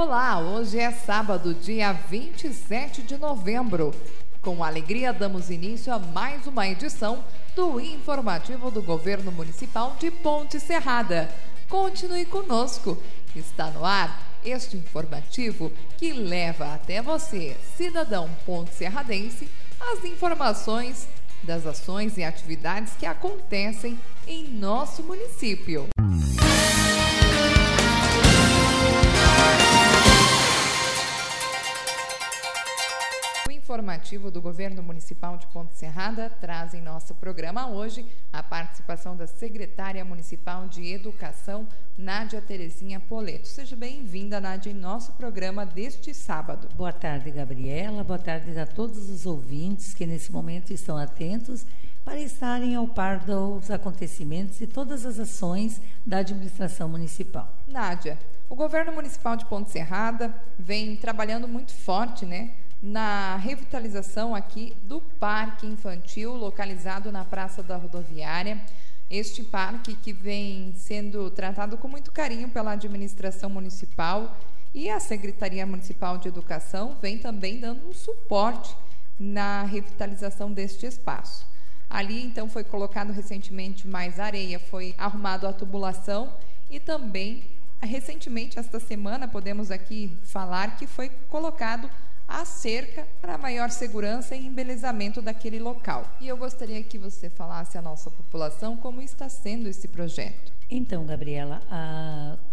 Olá, hoje é sábado, dia 27 de novembro. Com alegria, damos início a mais uma edição do informativo do Governo Municipal de Ponte Serrada. Continue conosco, está no ar este informativo que leva até você, cidadão ponte serradense, as informações das ações e atividades que acontecem em nosso município. Informativo do Governo Municipal de Ponte Serrada traz em nosso programa hoje a participação da secretária municipal de Educação, Nádia Terezinha Poleto. Seja bem-vinda, Nádia, em nosso programa deste sábado. Boa tarde, Gabriela. Boa tarde a todos os ouvintes que nesse momento estão atentos para estarem ao par dos acontecimentos e todas as ações da administração municipal. Nádia, o governo municipal de Ponte Serrada vem trabalhando muito forte, né? Na revitalização aqui do Parque Infantil, localizado na Praça da Rodoviária. Este parque que vem sendo tratado com muito carinho pela administração municipal e a Secretaria Municipal de Educação vem também dando um suporte na revitalização deste espaço. Ali, então, foi colocado recentemente mais areia, foi arrumado a tubulação e também, recentemente, esta semana, podemos aqui falar que foi colocado a cerca para maior segurança e embelezamento daquele local. E eu gostaria que você falasse à nossa população como está sendo esse projeto. Então, Gabriela,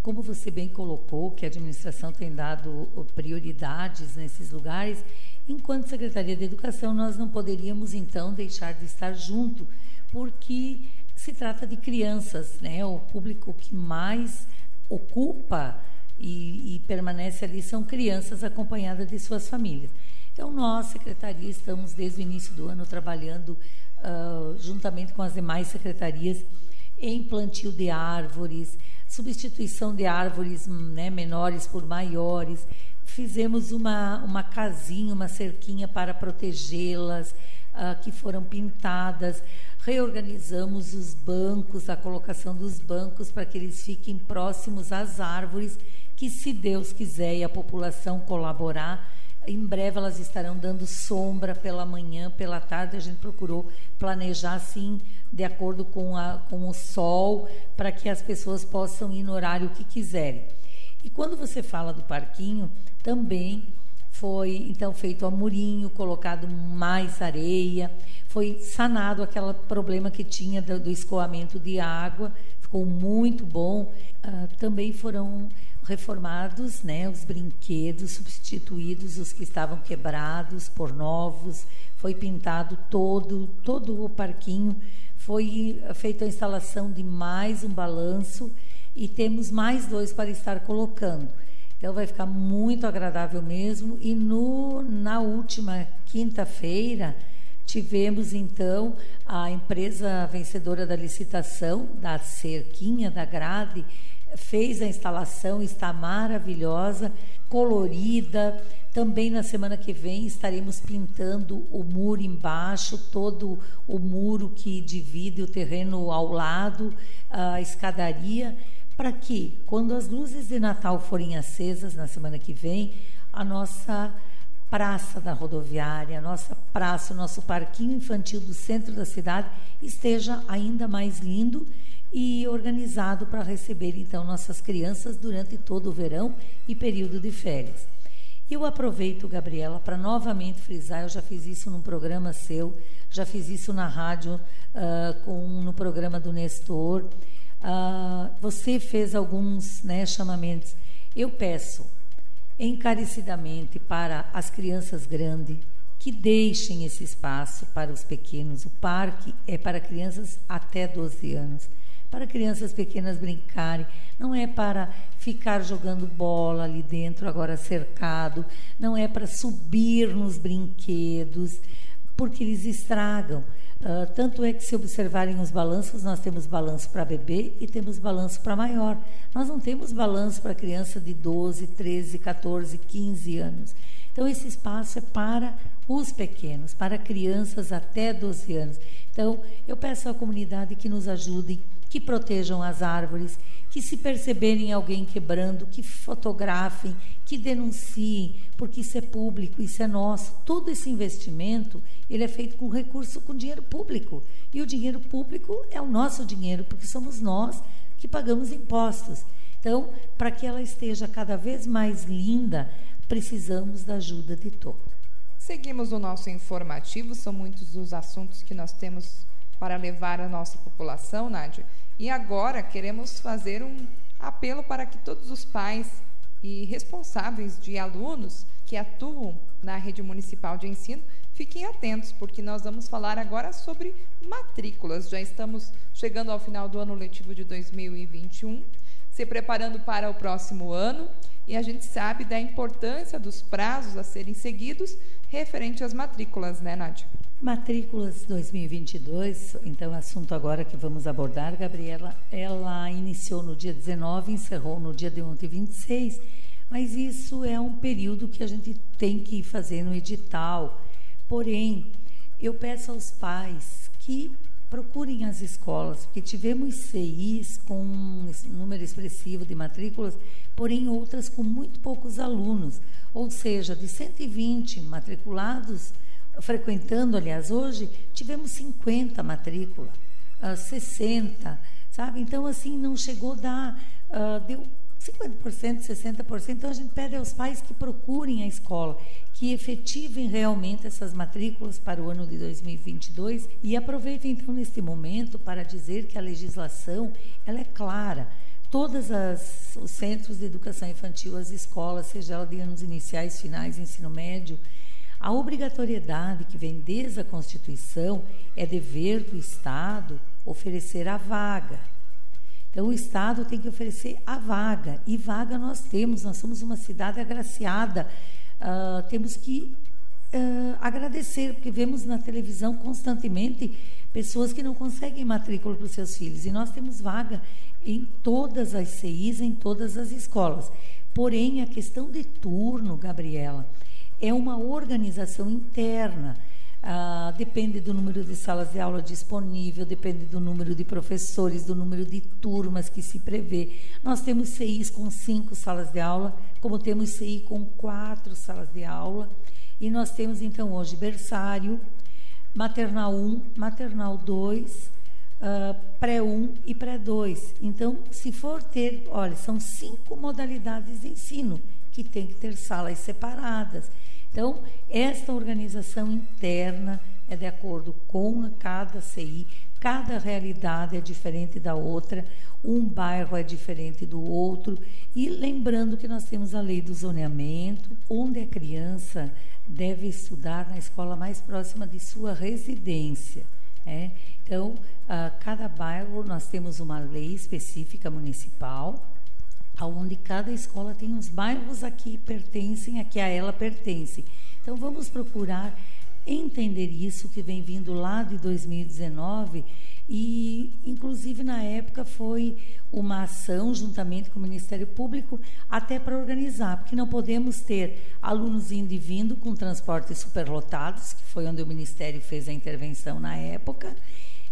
como você bem colocou, que a administração tem dado prioridades nesses lugares, enquanto Secretaria de Educação, nós não poderíamos então deixar de estar junto, porque se trata de crianças, né? O público que mais ocupa e, e permanece ali são crianças acompanhadas de suas famílias. Então, nós, secretaria, estamos desde o início do ano trabalhando uh, juntamente com as demais secretarias em plantio de árvores, substituição de árvores né, menores por maiores. Fizemos uma, uma casinha, uma cerquinha para protegê-las, uh, que foram pintadas. Reorganizamos os bancos, a colocação dos bancos para que eles fiquem próximos às árvores que, se Deus quiser e a população colaborar, em breve elas estarão dando sombra pela manhã, pela tarde. A gente procurou planejar assim, de acordo com, a, com o sol, para que as pessoas possam ir no horário que quiserem. E quando você fala do parquinho, também foi então feito a murinho, colocado mais areia, foi sanado aquele problema que tinha do, do escoamento de água, ficou muito bom. Uh, também foram reformados, né, os brinquedos substituídos, os que estavam quebrados por novos, foi pintado todo, todo o parquinho, foi feita a instalação de mais um balanço e temos mais dois para estar colocando. Então vai ficar muito agradável mesmo. E no, na última quinta-feira tivemos então a empresa vencedora da licitação da cerquinha da grade fez a instalação, está maravilhosa, colorida. Também na semana que vem estaremos pintando o muro embaixo, todo o muro que divide o terreno ao lado, a escadaria, para que, quando as luzes de Natal forem acesas na semana que vem, a nossa praça da rodoviária, a nossa praça, o nosso parquinho infantil do centro da cidade esteja ainda mais lindo e organizado para receber então nossas crianças durante todo o verão e período de férias. Eu aproveito, Gabriela, para novamente frisar, eu já fiz isso num programa seu, já fiz isso na rádio, uh, com, no programa do Nestor. Uh, você fez alguns né, chamamentos. Eu peço encarecidamente para as crianças grandes que deixem esse espaço para os pequenos. O parque é para crianças até 12 anos para crianças pequenas brincarem, não é para ficar jogando bola ali dentro, agora cercado, não é para subir nos brinquedos, porque eles estragam. Uh, tanto é que, se observarem os balanços, nós temos balanço para bebê e temos balanço para maior. Nós não temos balanço para criança de 12, 13, 14, 15 anos. Então, esse espaço é para os pequenos, para crianças até 12 anos. Então, eu peço à comunidade que nos ajudem que protejam as árvores, que se perceberem alguém quebrando, que fotografem, que denunciem, porque isso é público, isso é nosso. Todo esse investimento, ele é feito com recurso, com dinheiro público. E o dinheiro público é o nosso dinheiro, porque somos nós que pagamos impostos. Então, para que ela esteja cada vez mais linda, precisamos da ajuda de todos. Seguimos o nosso informativo, são muitos os assuntos que nós temos para levar à nossa população, Nádia. E agora queremos fazer um apelo para que todos os pais e responsáveis de alunos que atuam na rede municipal de ensino fiquem atentos, porque nós vamos falar agora sobre matrículas. Já estamos chegando ao final do ano letivo de 2021, se preparando para o próximo ano, e a gente sabe da importância dos prazos a serem seguidos referente às matrículas, né, Nádia? Matrículas 2022, então o assunto agora que vamos abordar, Gabriela, ela iniciou no dia 19, encerrou no dia de ontem, 26, mas isso é um período que a gente tem que fazer no edital. Porém, eu peço aos pais que procurem as escolas, porque tivemos CIs com um número expressivo de matrículas, porém outras com muito poucos alunos, ou seja, de 120 matriculados, frequentando, aliás, hoje, tivemos 50 matrícula, uh, 60, sabe? Então, assim, não chegou a dar, uh, deu 50%, 60%. Então, a gente pede aos pais que procurem a escola, que efetivem realmente essas matrículas para o ano de 2022 e aproveitem, então, neste momento para dizer que a legislação, ela é clara. Todos os centros de educação infantil, as escolas, seja ela de anos iniciais, finais, ensino médio, a obrigatoriedade que vem desde a Constituição é dever do Estado oferecer a vaga. Então, o Estado tem que oferecer a vaga, e vaga nós temos, nós somos uma cidade agraciada, uh, temos que uh, agradecer, porque vemos na televisão constantemente pessoas que não conseguem matrícula para os seus filhos, e nós temos vaga em todas as CIs, em todas as escolas. Porém, a questão de turno, Gabriela, é uma organização interna. Ah, depende do número de salas de aula disponível, depende do número de professores, do número de turmas que se prevê. Nós temos CIs com cinco salas de aula, como temos CI com quatro salas de aula. E nós temos então hoje berçário, maternal 1, maternal 2, uh, ah, pré-1 e pré-2. Então, se for ter, olha, são cinco modalidades de ensino que tem que ter salas separadas. Então, esta organização interna é de acordo com cada CI, cada realidade é diferente da outra, um bairro é diferente do outro. E lembrando que nós temos a lei do zoneamento, onde a criança deve estudar na escola mais próxima de sua residência. É? Então, a cada bairro nós temos uma lei específica municipal aonde cada escola tem os bairros a que pertencem, a que a ela pertence. Então vamos procurar entender isso que vem vindo lá de 2019 e inclusive na época foi uma ação juntamente com o Ministério Público até para organizar, porque não podemos ter alunos indo e vindo com transportes superlotados, que foi onde o Ministério fez a intervenção na época,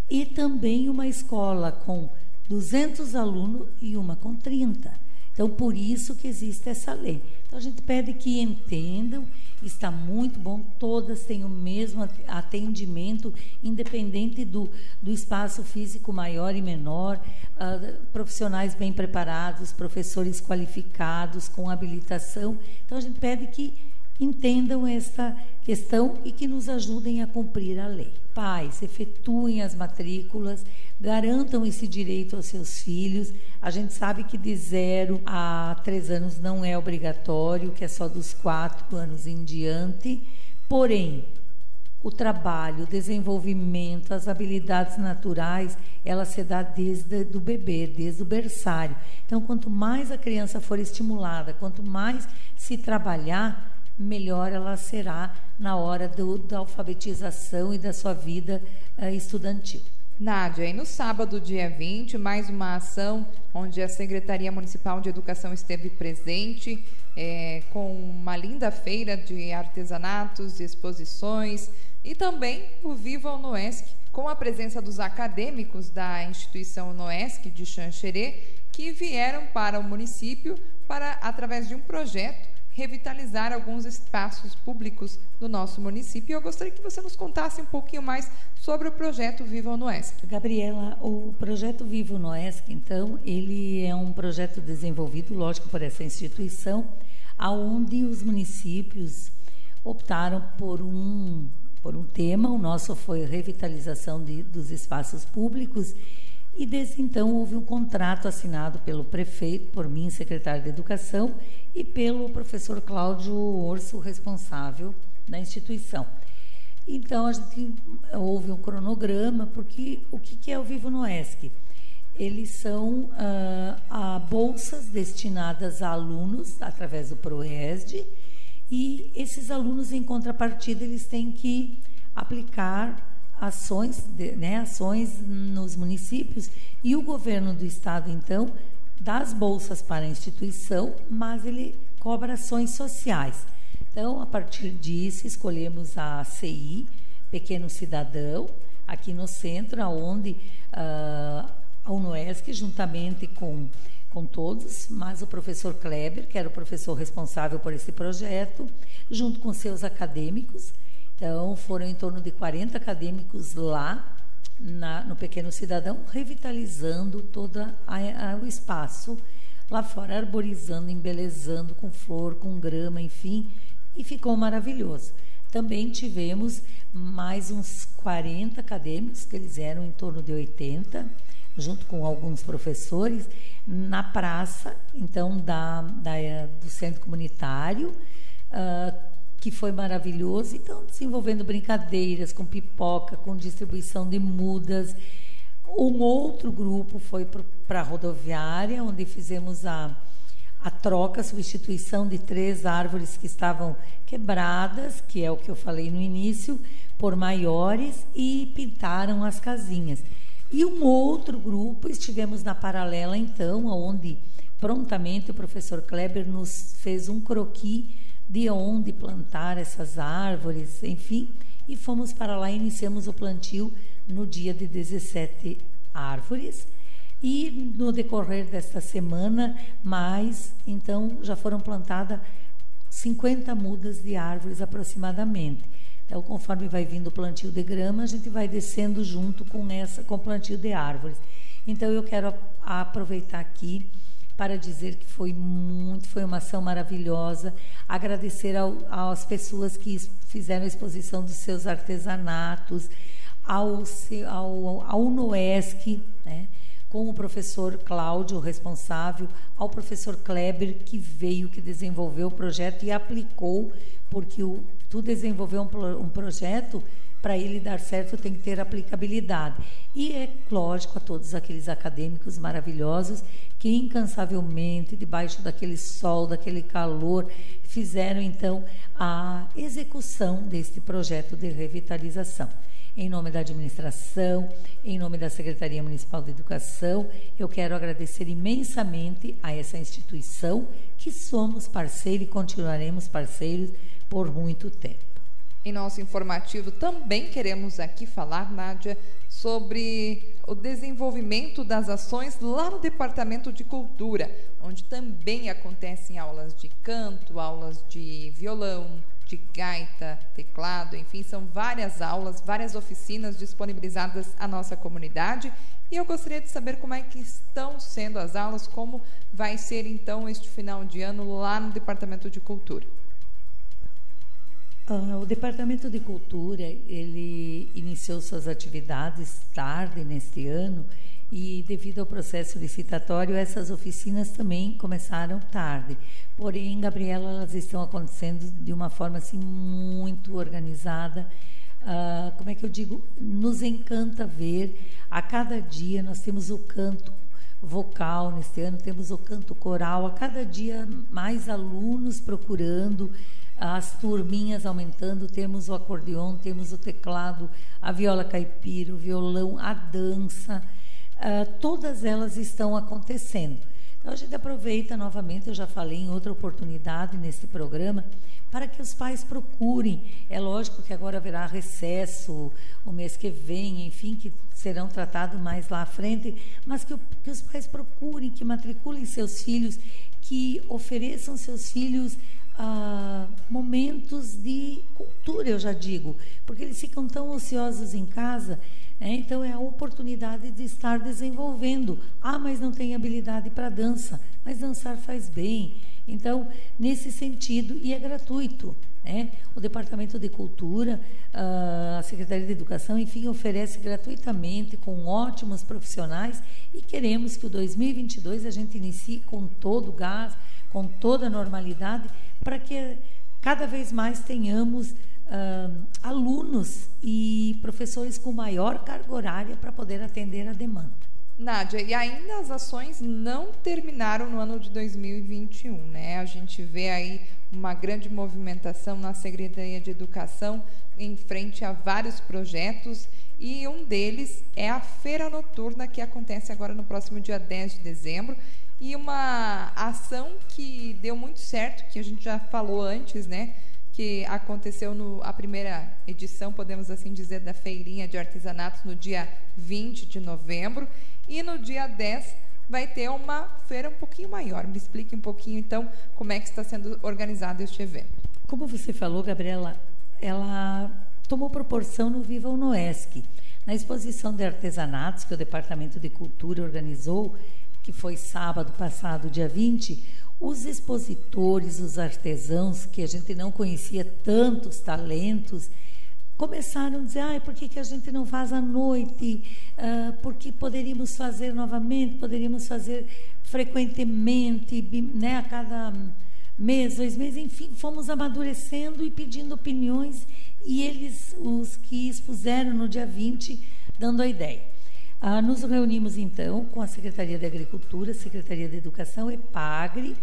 e também uma escola com 200 alunos e uma com 30. Então, por isso que existe essa lei. Então, a gente pede que entendam, está muito bom, todas têm o mesmo atendimento, independente do, do espaço físico maior e menor, uh, profissionais bem preparados, professores qualificados, com habilitação. Então, a gente pede que entendam esta questão e que nos ajudem a cumprir a lei. Pais, efetuem as matrículas, garantam esse direito aos seus filhos. A gente sabe que de zero a três anos não é obrigatório, que é só dos quatro anos em diante. Porém, o trabalho, o desenvolvimento, as habilidades naturais, ela se dá desde do bebê, desde o berçário. Então, quanto mais a criança for estimulada, quanto mais se trabalhar, melhor ela será na hora do, da alfabetização e da sua vida uh, estudantil. Nádia, e no sábado, dia 20, mais uma ação onde a Secretaria Municipal de Educação esteve presente é, com uma linda feira de artesanatos, exposições e também o Viva Noesc, com a presença dos acadêmicos da instituição Noesc de Xanxerê, que vieram para o município para, através de um projeto, revitalizar alguns espaços públicos do nosso município. Eu gostaria que você nos contasse um pouquinho mais sobre o projeto Viva no Oeste. Gabriela, o projeto Viva no Oeste, então, ele é um projeto desenvolvido, lógico, por essa instituição, aonde os municípios optaram por um por um tema. O nosso foi revitalização de, dos espaços públicos e desde então houve um contrato assinado pelo prefeito, por mim, secretário de Educação, e pelo professor Cláudio Orso, responsável da instituição. Então a gente houve um cronograma, porque o que é o Vivo no ESC? Eles são ah, bolsas destinadas a alunos através do ProESD, e esses alunos, em contrapartida, eles têm que aplicar ações, né, ações nos municípios e o governo do estado então dá as bolsas para a instituição, mas ele cobra ações sociais. Então, a partir disso, escolhemos a CI, Pequeno Cidadão, aqui no centro, onde uh, a UNOESC, juntamente com, com todos, mas o professor Kleber, que era o professor responsável por esse projeto, junto com seus acadêmicos, então, foram em torno de 40 acadêmicos lá na, no Pequeno Cidadão, revitalizando todo o espaço lá fora, arborizando, embelezando com flor, com grama, enfim, e ficou maravilhoso. Também tivemos mais uns 40 acadêmicos, que eles eram em torno de 80, junto com alguns professores, na praça, então, da, da do centro comunitário, uh, que foi maravilhoso. Então, desenvolvendo brincadeiras com pipoca, com distribuição de mudas. Um outro grupo foi para a rodoviária, onde fizemos a, a troca, a substituição de três árvores que estavam quebradas, que é o que eu falei no início, por maiores e pintaram as casinhas. E um outro grupo, estivemos na paralela então, onde prontamente o professor Kleber nos fez um croquis de onde plantar essas árvores, enfim, e fomos para lá e iniciamos o plantio no dia de 17 árvores. E no decorrer desta semana, mais, então já foram plantadas 50 mudas de árvores aproximadamente. Então, conforme vai vindo o plantio de grama, a gente vai descendo junto com essa com o plantio de árvores. Então, eu quero aproveitar aqui para dizer que foi muito, foi uma ação maravilhosa. Agradecer ao, às pessoas que fizeram a exposição dos seus artesanatos, ao, ao, ao Noesc, né, com o professor Cláudio, responsável, ao professor Kleber, que veio, que desenvolveu o projeto e aplicou, porque o, tu desenvolveu um, um projeto para ele dar certo tem que ter aplicabilidade. E é lógico a todos aqueles acadêmicos maravilhosos que incansavelmente, debaixo daquele sol, daquele calor, fizeram então a execução deste projeto de revitalização. Em nome da administração, em nome da Secretaria Municipal de Educação, eu quero agradecer imensamente a essa instituição que somos parceiros e continuaremos parceiros por muito tempo. Em nosso informativo também queremos aqui falar, Nádia, sobre o desenvolvimento das ações lá no Departamento de Cultura, onde também acontecem aulas de canto, aulas de violão, de gaita, teclado, enfim, são várias aulas, várias oficinas disponibilizadas à nossa comunidade. E eu gostaria de saber como é que estão sendo as aulas, como vai ser então este final de ano lá no Departamento de Cultura. Uh, o Departamento de Cultura ele iniciou suas atividades tarde neste ano e devido ao processo licitatório essas oficinas também começaram tarde. Porém, Gabriela, elas estão acontecendo de uma forma assim muito organizada. Uh, como é que eu digo? Nos encanta ver. A cada dia nós temos o canto vocal neste ano, temos o canto coral. A cada dia mais alunos procurando as turminhas aumentando, temos o acordeon, temos o teclado, a viola caipira, o violão, a dança, uh, todas elas estão acontecendo. Então a gente aproveita novamente, eu já falei em outra oportunidade nesse programa, para que os pais procurem. É lógico que agora haverá recesso o mês que vem, enfim, que serão tratados mais lá à frente, mas que, que os pais procurem, que matriculem seus filhos, que ofereçam seus filhos ah, momentos de cultura, eu já digo, porque eles ficam tão ociosos em casa. Né? Então é a oportunidade de estar desenvolvendo. Ah, mas não tem habilidade para dança, mas dançar faz bem. Então, nesse sentido, e é gratuito. Né? O Departamento de Cultura, ah, a Secretaria de Educação, enfim, oferece gratuitamente, com ótimos profissionais, e queremos que o 2022 a gente inicie com todo o gás, com toda a normalidade, para que cada vez mais tenhamos uh, alunos e professores com maior carga horária para poder atender a demanda. Nádia, e ainda as ações não terminaram no ano de 2021, né? A gente vê aí uma grande movimentação na Secretaria de Educação em frente a vários projetos e um deles é a Feira Noturna que acontece agora no próximo dia 10 de dezembro e uma ação que deu muito certo, que a gente já falou antes, né? Que aconteceu no a primeira edição, podemos assim dizer, da feirinha de artesanatos no dia 20 de novembro. E no dia 10 vai ter uma feira um pouquinho maior. Me explique um pouquinho, então, como é que está sendo organizado este evento. Como você falou, Gabriela, ela tomou proporção no Viva o Noesc. Na exposição de artesanatos que o Departamento de Cultura organizou, que foi sábado passado, dia 20, os expositores, os artesãos, que a gente não conhecia tantos talentos, começaram a dizer, ah, por que, que a gente não faz à noite? Uh, porque poderíamos fazer novamente, poderíamos fazer frequentemente, né, a cada mês, dois meses, enfim, fomos amadurecendo e pedindo opiniões, e eles, os que expuseram no dia 20, dando a ideia. Ah, nos reunimos então com a Secretaria de Agricultura, Secretaria de Educação, EPAGRE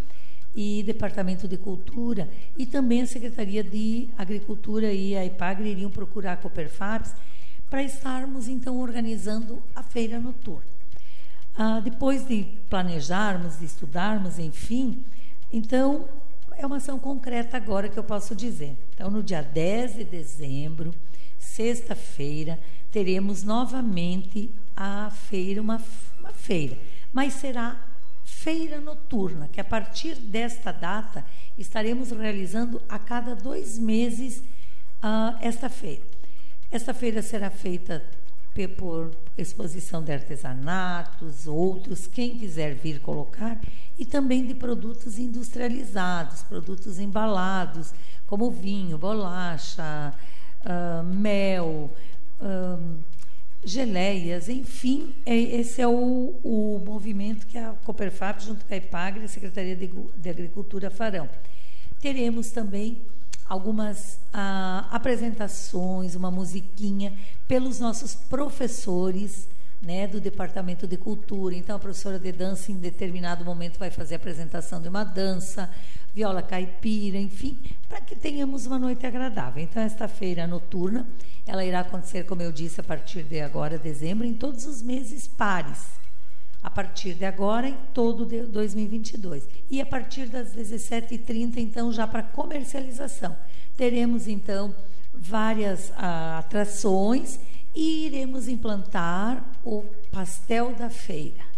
e Departamento de Cultura e também a Secretaria de Agricultura e a EPAGRE iriam procurar a Coperfabs para estarmos então organizando a feira noturna. Ah, depois de planejarmos, de estudarmos, enfim, então é uma ação concreta agora que eu posso dizer. Então, no dia 10 de dezembro, sexta-feira, teremos novamente a feira, uma, uma feira, mas será feira noturna, que a partir desta data estaremos realizando a cada dois meses uh, esta feira. Esta feira será feita por exposição de artesanatos, outros, quem quiser vir colocar, e também de produtos industrializados, produtos embalados, como vinho, bolacha, uh, mel, uh, geleias, enfim, é, esse é o, o movimento que a Coperfab, junto com a EPAGRE, a Secretaria de, de Agricultura, farão. Teremos também algumas ah, apresentações, uma musiquinha pelos nossos professores né, do Departamento de Cultura. Então, a professora de dança, em determinado momento, vai fazer a apresentação de uma dança, viola caipira, enfim, para que tenhamos uma noite agradável. Então, esta feira noturna ela irá acontecer, como eu disse, a partir de agora, dezembro, em todos os meses pares. A partir de agora, em todo 2022. E a partir das 17h30, então, já para comercialização. Teremos, então, várias ah, atrações e iremos implantar o pastel da feira.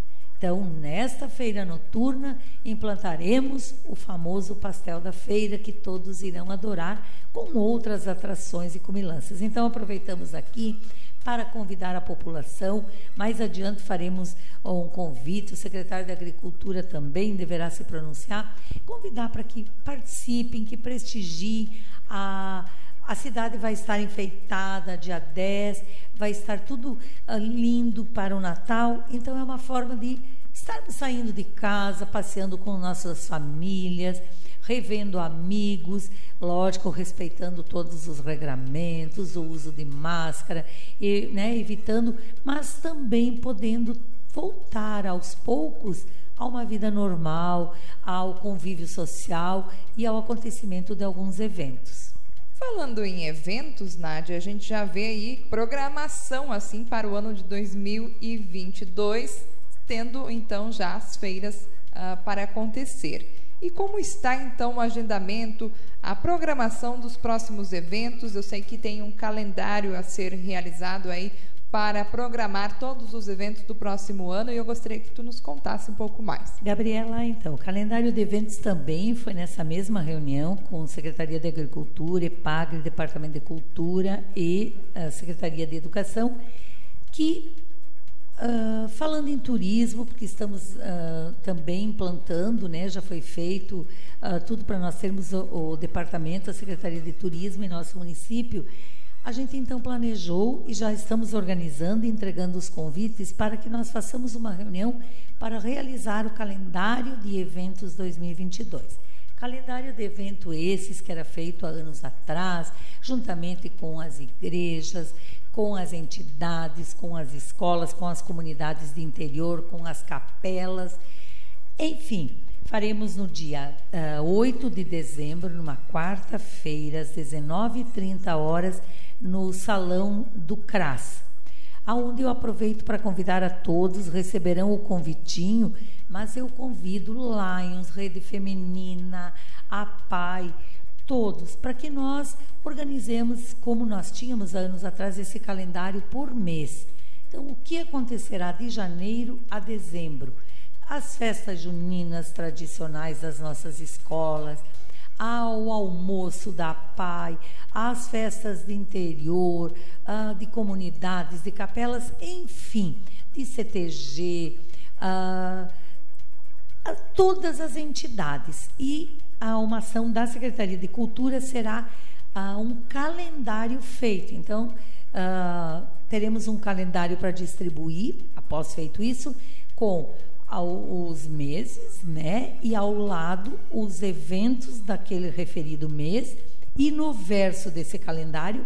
Então, nesta feira noturna, implantaremos o famoso pastel da feira que todos irão adorar, com outras atrações e comilanças. Então, aproveitamos aqui para convidar a população. Mais adiante faremos um convite, o secretário de Agricultura também deverá se pronunciar, convidar para que participem, que prestigiem a a cidade vai estar enfeitada dia 10, vai estar tudo uh, lindo para o Natal. Então, é uma forma de estarmos saindo de casa, passeando com nossas famílias, revendo amigos, lógico, respeitando todos os regramentos, o uso de máscara, e, né, evitando, mas também podendo voltar aos poucos a uma vida normal, ao convívio social e ao acontecimento de alguns eventos. Falando em eventos, Nádia, a gente já vê aí programação assim para o ano de 2022, tendo então já as feiras uh, para acontecer. E como está então o agendamento, a programação dos próximos eventos? Eu sei que tem um calendário a ser realizado aí para programar todos os eventos do próximo ano e eu gostaria que tu nos contasse um pouco mais. Gabriela, então, o calendário de eventos também foi nessa mesma reunião com Secretaria de Agricultura, EPAGRE, Departamento de Cultura e a Secretaria de Educação, que Uh, falando em turismo, porque estamos uh, também implantando, né, já foi feito uh, tudo para nós termos o, o, departamento, a Secretaria de Turismo em nosso município. A gente então planejou e já estamos organizando e entregando os convites para que nós façamos uma reunião para realizar o calendário de eventos 2022. Calendário de evento esses que era feito há anos atrás, juntamente com as igrejas, com as entidades, com as escolas, com as comunidades de interior, com as capelas. Enfim, faremos no dia uh, ah, 8 de dezembro, numa quarta-feira, às 19h30 horas, no Salão do CRAS, aonde eu aproveito para convidar a todos, receberão o convitinho, mas eu convido Lions, Rede Feminina, a PAI, todos, para que nós organizemos, como nós tínhamos anos atrás, esse calendário por mês. Então, o que acontecerá de janeiro a dezembro? As festas juninas tradicionais das nossas escolas, ao almoço da PAI, às festas de interior, uh, de comunidades, de capelas, enfim, de CTG, uh, todas as entidades. E a uma ação da Secretaria de Cultura será uh, um calendário feito. Então, teremos um calendário para distribuir, após feito isso, com os meses, né? E ao lado os eventos daquele referido mês e no verso desse calendário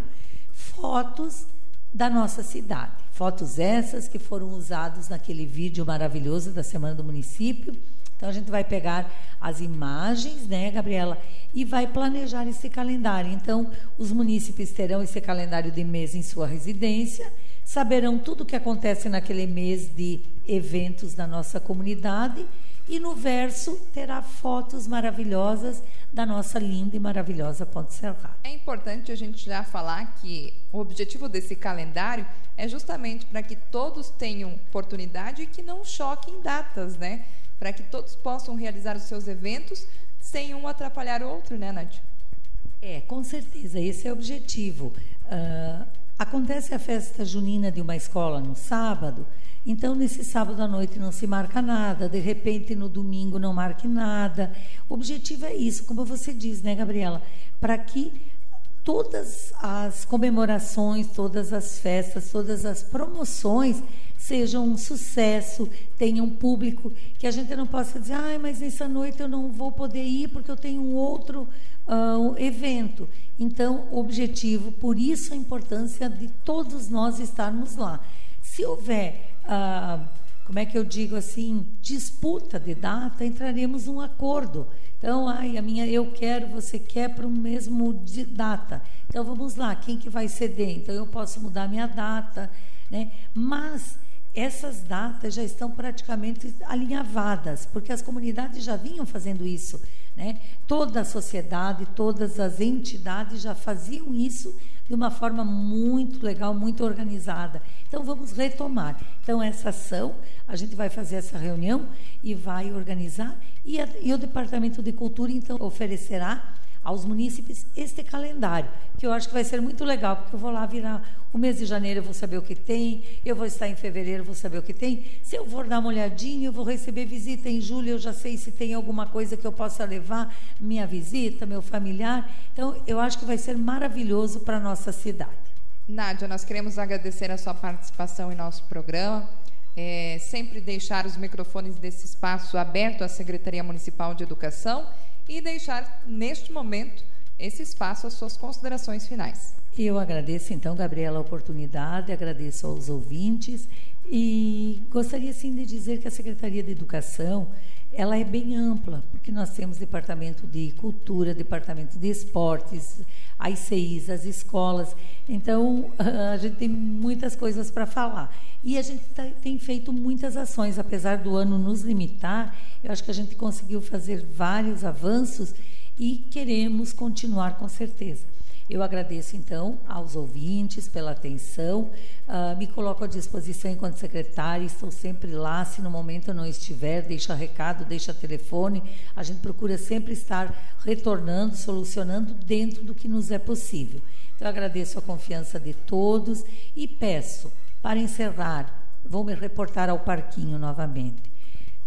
fotos da nossa cidade. Fotos essas que foram usadas naquele vídeo maravilhoso da Semana do Município então a gente vai pegar as imagens, né, Gabriela, e vai planejar esse calendário. Então os munícipes terão esse calendário de mês em sua residência, saberão tudo o que acontece naquele mês de eventos da nossa comunidade e no verso terá fotos maravilhosas da nossa linda e maravilhosa Ponte Serrada. É importante a gente já falar que o objetivo desse calendário é justamente para que todos tenham oportunidade e que não choquem datas, né? para que todos possam realizar os seus eventos sem um atrapalhar o outro, né, Nádia? É, com certeza, esse é o objetivo. Uh, acontece a festa junina de uma escola no sábado, então nesse sábado à noite não se marca nada, de repente no domingo não marque nada. O objetivo é isso, como você diz, né, Gabriela? Para que todas as comemorações, todas as festas, todas as promoções sejam um sucesso, tenham público, que a gente não possa dizer, ah, mas essa noite eu não vou poder ir porque eu tenho um outro uh, evento. Então, objetivo, por isso a importância de todos nós estarmos lá. Se houver, uh, como é que eu digo assim, disputa de data, entraremos num acordo. Então, ai, a minha eu quero, você quer para o mesmo de data. Então, vamos lá, quem que vai ceder? Então, eu posso mudar minha data, né? Mas essas datas já estão praticamente alinhavadas, porque as comunidades já vinham fazendo isso. Né? Toda a sociedade, todas as entidades já faziam isso de uma forma muito legal, muito organizada. Então vamos retomar. Então essa ação, a gente vai fazer essa reunião e vai organizar e, a, e o Departamento de Cultura então oferecerá aos munícipes este calendário, que eu acho que vai ser muito legal, porque eu vou lá virar o mês de janeiro, eu vou saber o que tem, eu vou estar em fevereiro, eu vou saber o que tem. Se eu for dar uma olhadinha, eu vou receber visita em julho, eu já sei se tem alguma coisa que eu possa levar minha visita, meu familiar. Então, eu acho que vai ser maravilhoso para a nossa cidade. Nádia, nós queremos agradecer a sua participação em nosso programa. É, sempre deixar os microfones desse espaço aberto à Secretaria Municipal de Educação e deixar, neste momento, esse espaço às suas considerações finais. Eu agradeço, então, Gabriela, a oportunidade, agradeço aos ouvintes e gostaria, sim, de dizer que a Secretaria de Educação ela é bem ampla, porque nós temos departamento de cultura, departamento de esportes, as CIs, as escolas. Então, a gente tem muitas coisas para falar. E a gente tá, tem feito muitas ações, apesar do ano nos limitar, eu acho que a gente conseguiu fazer vários avanços e queremos continuar com certeza. Eu agradeço, então, aos ouvintes pela atenção. Uh, me coloco à disposição enquanto secretária, estou sempre lá. Se no momento não estiver, deixa recado, deixa telefone. A gente procura sempre estar retornando, solucionando dentro do que nos é possível. Então, agradeço a confiança de todos e peço, para encerrar, vou me reportar ao Parquinho novamente.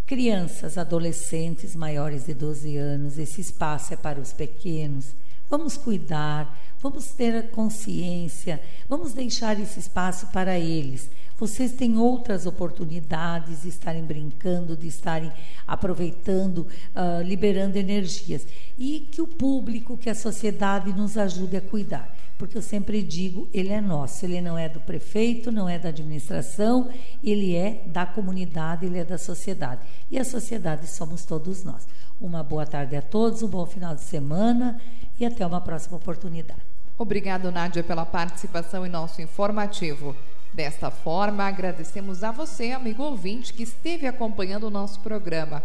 Crianças, adolescentes maiores de 12 anos, esse espaço é para os pequenos. Vamos cuidar, vamos ter consciência, vamos deixar esse espaço para eles. Vocês têm outras oportunidades de estarem brincando, de estarem aproveitando, uh, liberando energias. E que o público, que a sociedade nos ajude a cuidar. Porque eu sempre digo, ele é nosso, ele não é do prefeito, não é da administração, ele é da comunidade, ele é da sociedade. E a sociedade somos todos nós. Uma boa tarde a todos, um bom final de semana e até uma próxima oportunidade. Obrigado, Nádia, pela participação em nosso informativo. Desta forma, agradecemos a você, amigo ouvinte, que esteve acompanhando o nosso programa.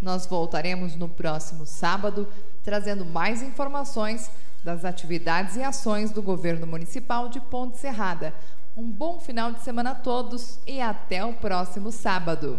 Nós voltaremos no próximo sábado, trazendo mais informações das atividades e ações do governo municipal de Ponte Serrada. Um bom final de semana a todos e até o próximo sábado.